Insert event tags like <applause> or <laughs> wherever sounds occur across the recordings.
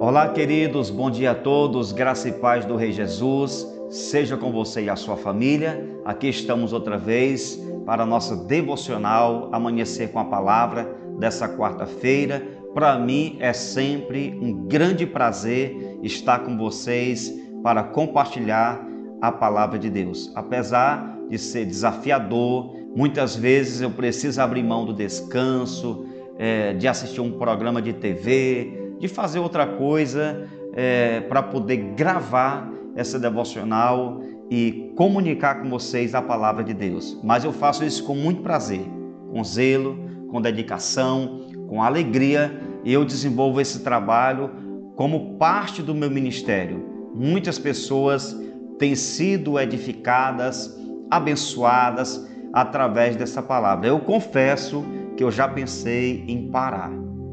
Olá, queridos, bom dia a todos, graça e paz do Rei Jesus, seja com você e a sua família. Aqui estamos outra vez para a nossa devocional Amanhecer com a Palavra dessa quarta-feira. Para mim é sempre um grande prazer estar com vocês para compartilhar a palavra de Deus. Apesar de ser desafiador, muitas vezes eu preciso abrir mão do descanso, é, de assistir um programa de TV, de fazer outra coisa é, para poder gravar essa devocional e comunicar com vocês a palavra de Deus. Mas eu faço isso com muito prazer, com zelo, com dedicação, com alegria e eu desenvolvo esse trabalho como parte do meu ministério. Muitas pessoas têm sido edificadas, abençoadas através dessa palavra. Eu confesso que eu já pensei em parar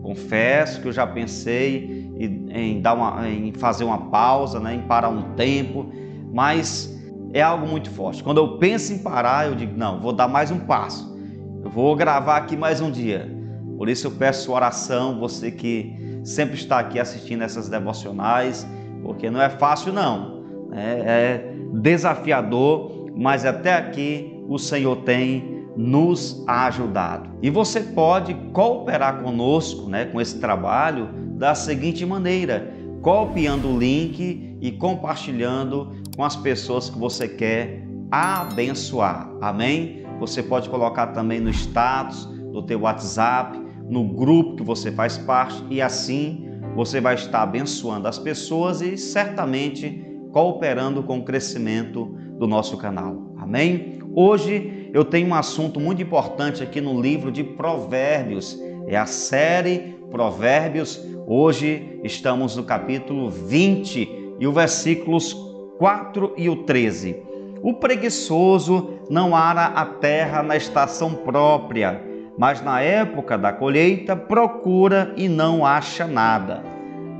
Confesso que eu já pensei em, dar uma, em fazer uma pausa, né, em parar um tempo, mas é algo muito forte. Quando eu penso em parar, eu digo: não, vou dar mais um passo. Eu vou gravar aqui mais um dia. Por isso eu peço oração, você que sempre está aqui assistindo essas devocionais, porque não é fácil não. Né? É desafiador, mas até aqui o Senhor tem nos ajudado. E você pode cooperar conosco, né, com esse trabalho da seguinte maneira: copiando o link e compartilhando com as pessoas que você quer abençoar. Amém? Você pode colocar também no status do teu WhatsApp, no grupo que você faz parte e assim você vai estar abençoando as pessoas e certamente cooperando com o crescimento do nosso canal. Amém? Hoje eu tenho um assunto muito importante aqui no livro de Provérbios. É a série Provérbios. Hoje estamos no capítulo 20 e o versículos 4 e o 13. O preguiçoso não ara a terra na estação própria, mas na época da colheita procura e não acha nada.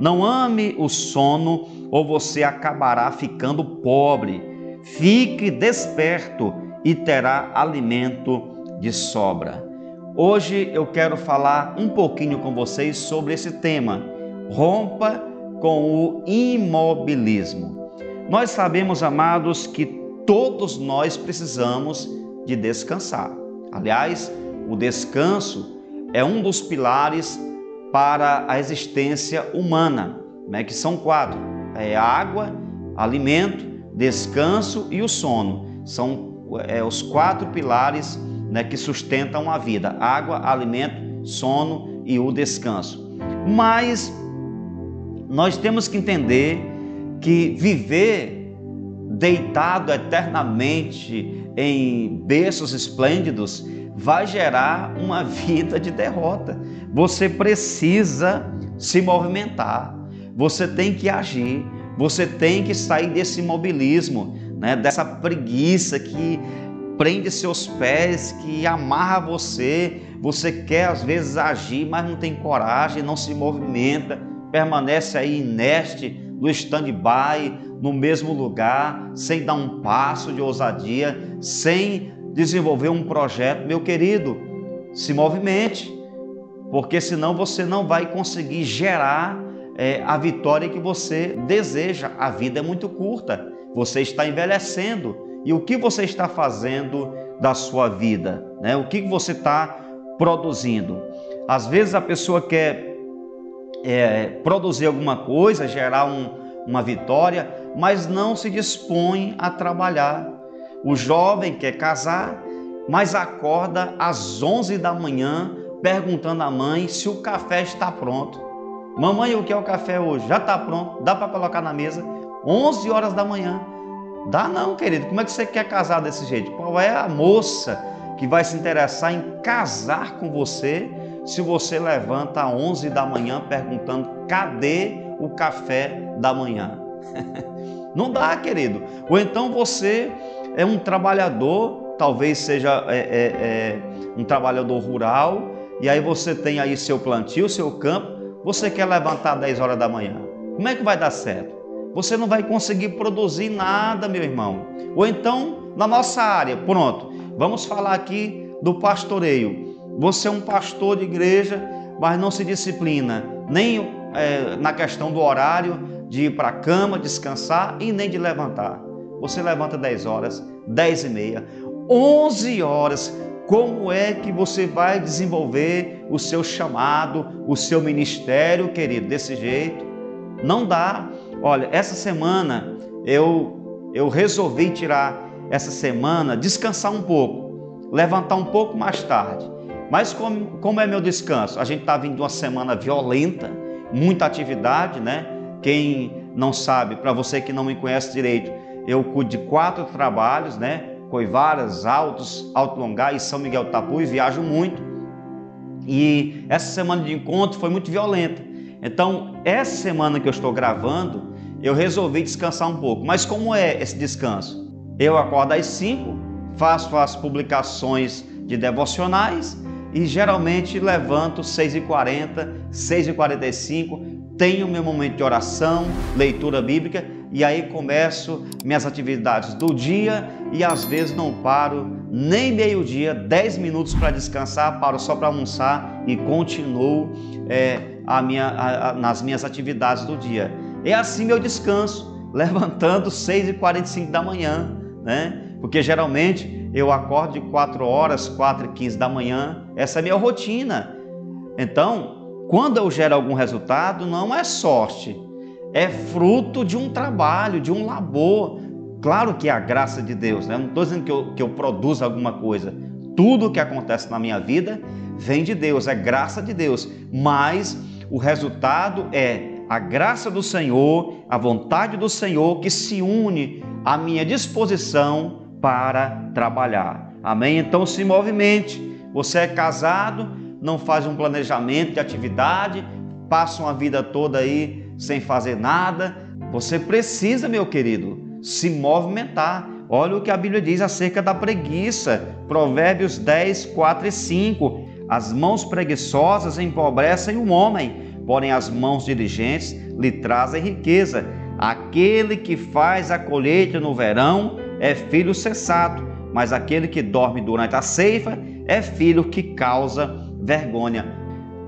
Não ame o sono, ou você acabará ficando pobre. Fique desperto e terá alimento de sobra. Hoje eu quero falar um pouquinho com vocês sobre esse tema. Rompa com o imobilismo. Nós sabemos, amados, que todos nós precisamos de descansar. Aliás, o descanso é um dos pilares para a existência humana, né, que são quatro: é água, alimento, descanso e o sono. São é, os quatro pilares né, que sustentam a vida: água, alimento, sono e o descanso. Mas nós temos que entender que viver deitado eternamente em berços esplêndidos vai gerar uma <laughs> vida de derrota. Você precisa se movimentar, você tem que agir, você tem que sair desse imobilismo né? dessa preguiça que prende seus pés, que amarra você. Você quer às vezes agir, mas não tem coragem, não se movimenta, permanece aí inerte, no stand-by, no mesmo lugar, sem dar um passo de ousadia, sem desenvolver um projeto. Meu querido, se movimente, porque senão você não vai conseguir gerar é, a vitória que você deseja. A vida é muito curta. Você está envelhecendo e o que você está fazendo da sua vida, né? O que você está produzindo? Às vezes a pessoa quer é, produzir alguma coisa, gerar um, uma vitória, mas não se dispõe a trabalhar. O jovem quer casar, mas acorda às 11 da manhã perguntando à mãe se o café está pronto. Mamãe, o que é o café hoje? Já está pronto? Dá para colocar na mesa? 11 horas da manhã. Dá não, querido. Como é que você quer casar desse jeito? Qual é a moça que vai se interessar em casar com você se você levanta às 11 da manhã perguntando cadê o café da manhã? <laughs> não dá, querido. Ou então você é um trabalhador, talvez seja é, é, é, um trabalhador rural, e aí você tem aí seu plantio, seu campo, você quer levantar às 10 horas da manhã. Como é que vai dar certo? você não vai conseguir produzir nada, meu irmão. Ou então na nossa área. Pronto, vamos falar aqui do pastoreio. Você é um pastor de igreja, mas não se disciplina nem é, na questão do horário de ir para a cama, descansar e nem de levantar. Você levanta 10 horas, 10 e meia, 11 horas. Como é que você vai desenvolver o seu chamado, o seu ministério, querido, desse jeito? Não dá. Olha, essa semana eu eu resolvi tirar essa semana, descansar um pouco, levantar um pouco mais tarde. Mas como, como é meu descanso? A gente está vindo de uma semana violenta, muita atividade, né? Quem não sabe, para você que não me conhece direito, eu cuido de quatro trabalhos, né? Coivaras, Altos, Alto Longar e São Miguel Tapu e viajo muito. E essa semana de encontro foi muito violenta. Então, essa semana que eu estou gravando, eu resolvi descansar um pouco. Mas como é esse descanso? Eu acordo às 5, faço as publicações de devocionais e geralmente levanto 6h40, 6h45, tenho meu momento de oração, leitura bíblica e aí começo minhas atividades do dia e às vezes não paro nem meio-dia, 10 minutos para descansar, paro só para almoçar e continuo é, a minha, a, a, nas minhas atividades do dia. É assim meu descanso, <laughs> levantando 6h45 da manhã, né? Porque geralmente eu acordo de 4 horas, 4 e 15 da manhã, essa é a minha rotina. Então, quando eu gero algum resultado, não é sorte, é fruto de um trabalho, de um labor. Claro que é a graça de Deus, né? não estou dizendo que eu, que eu produzo alguma coisa. Tudo que acontece na minha vida vem de Deus, é graça de Deus, mas o resultado é a graça do Senhor, a vontade do Senhor que se une à minha disposição para trabalhar. Amém? Então se movimente. Você é casado, não faz um planejamento de atividade, passa uma vida toda aí sem fazer nada. Você precisa, meu querido, se movimentar. Olha o que a Bíblia diz acerca da preguiça. Provérbios 10, 4 e 5. As mãos preguiçosas empobrecem o homem porém as mãos diligentes lhe trazem riqueza. Aquele que faz a colheita no verão é filho sensato, mas aquele que dorme durante a ceifa é filho que causa vergonha.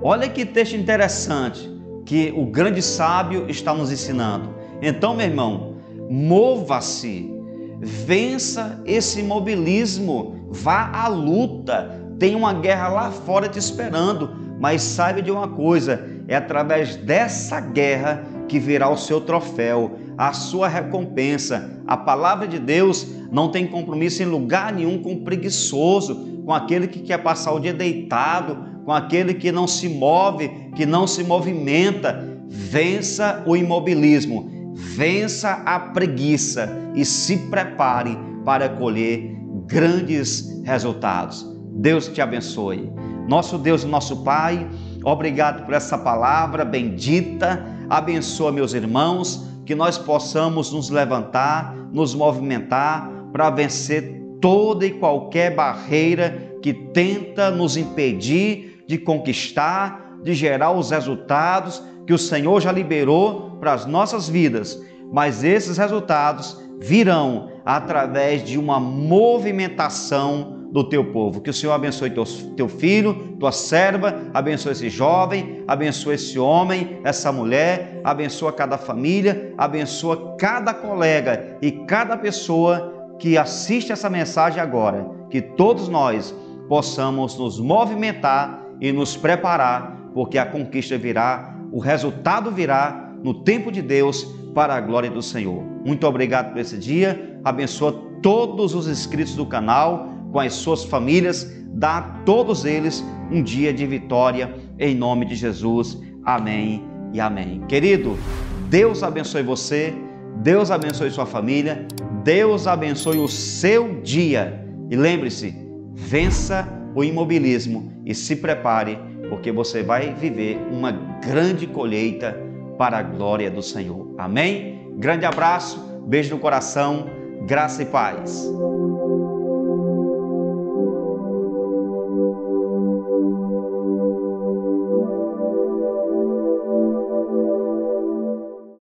Olha que texto interessante que o grande sábio está nos ensinando. Então, meu irmão, mova-se, vença esse imobilismo, vá à luta. Tem uma guerra lá fora te esperando, mas saiba de uma coisa: é através dessa guerra que virá o seu troféu, a sua recompensa. A palavra de Deus não tem compromisso em lugar nenhum com o preguiçoso, com aquele que quer passar o dia deitado, com aquele que não se move, que não se movimenta. Vença o imobilismo, vença a preguiça e se prepare para colher grandes resultados. Deus te abençoe. Nosso Deus nosso Pai, Obrigado por essa palavra bendita. Abençoa meus irmãos, que nós possamos nos levantar, nos movimentar para vencer toda e qualquer barreira que tenta nos impedir de conquistar, de gerar os resultados que o Senhor já liberou para as nossas vidas. Mas esses resultados virão através de uma movimentação do teu povo. Que o Senhor abençoe teu, teu filho, tua serva, abençoe esse jovem, abençoe esse homem, essa mulher, abençoa cada família, abençoa cada colega e cada pessoa que assiste essa mensagem agora. Que todos nós possamos nos movimentar e nos preparar, porque a conquista virá, o resultado virá no tempo de Deus para a glória do Senhor. Muito obrigado por esse dia. Abençoa todos os inscritos do canal com as suas famílias, dá a todos eles um dia de vitória, em nome de Jesus. Amém e amém. Querido, Deus abençoe você, Deus abençoe sua família, Deus abençoe o seu dia. E lembre-se, vença o imobilismo e se prepare, porque você vai viver uma grande colheita para a glória do Senhor. Amém? Grande abraço, beijo no coração, graça e paz.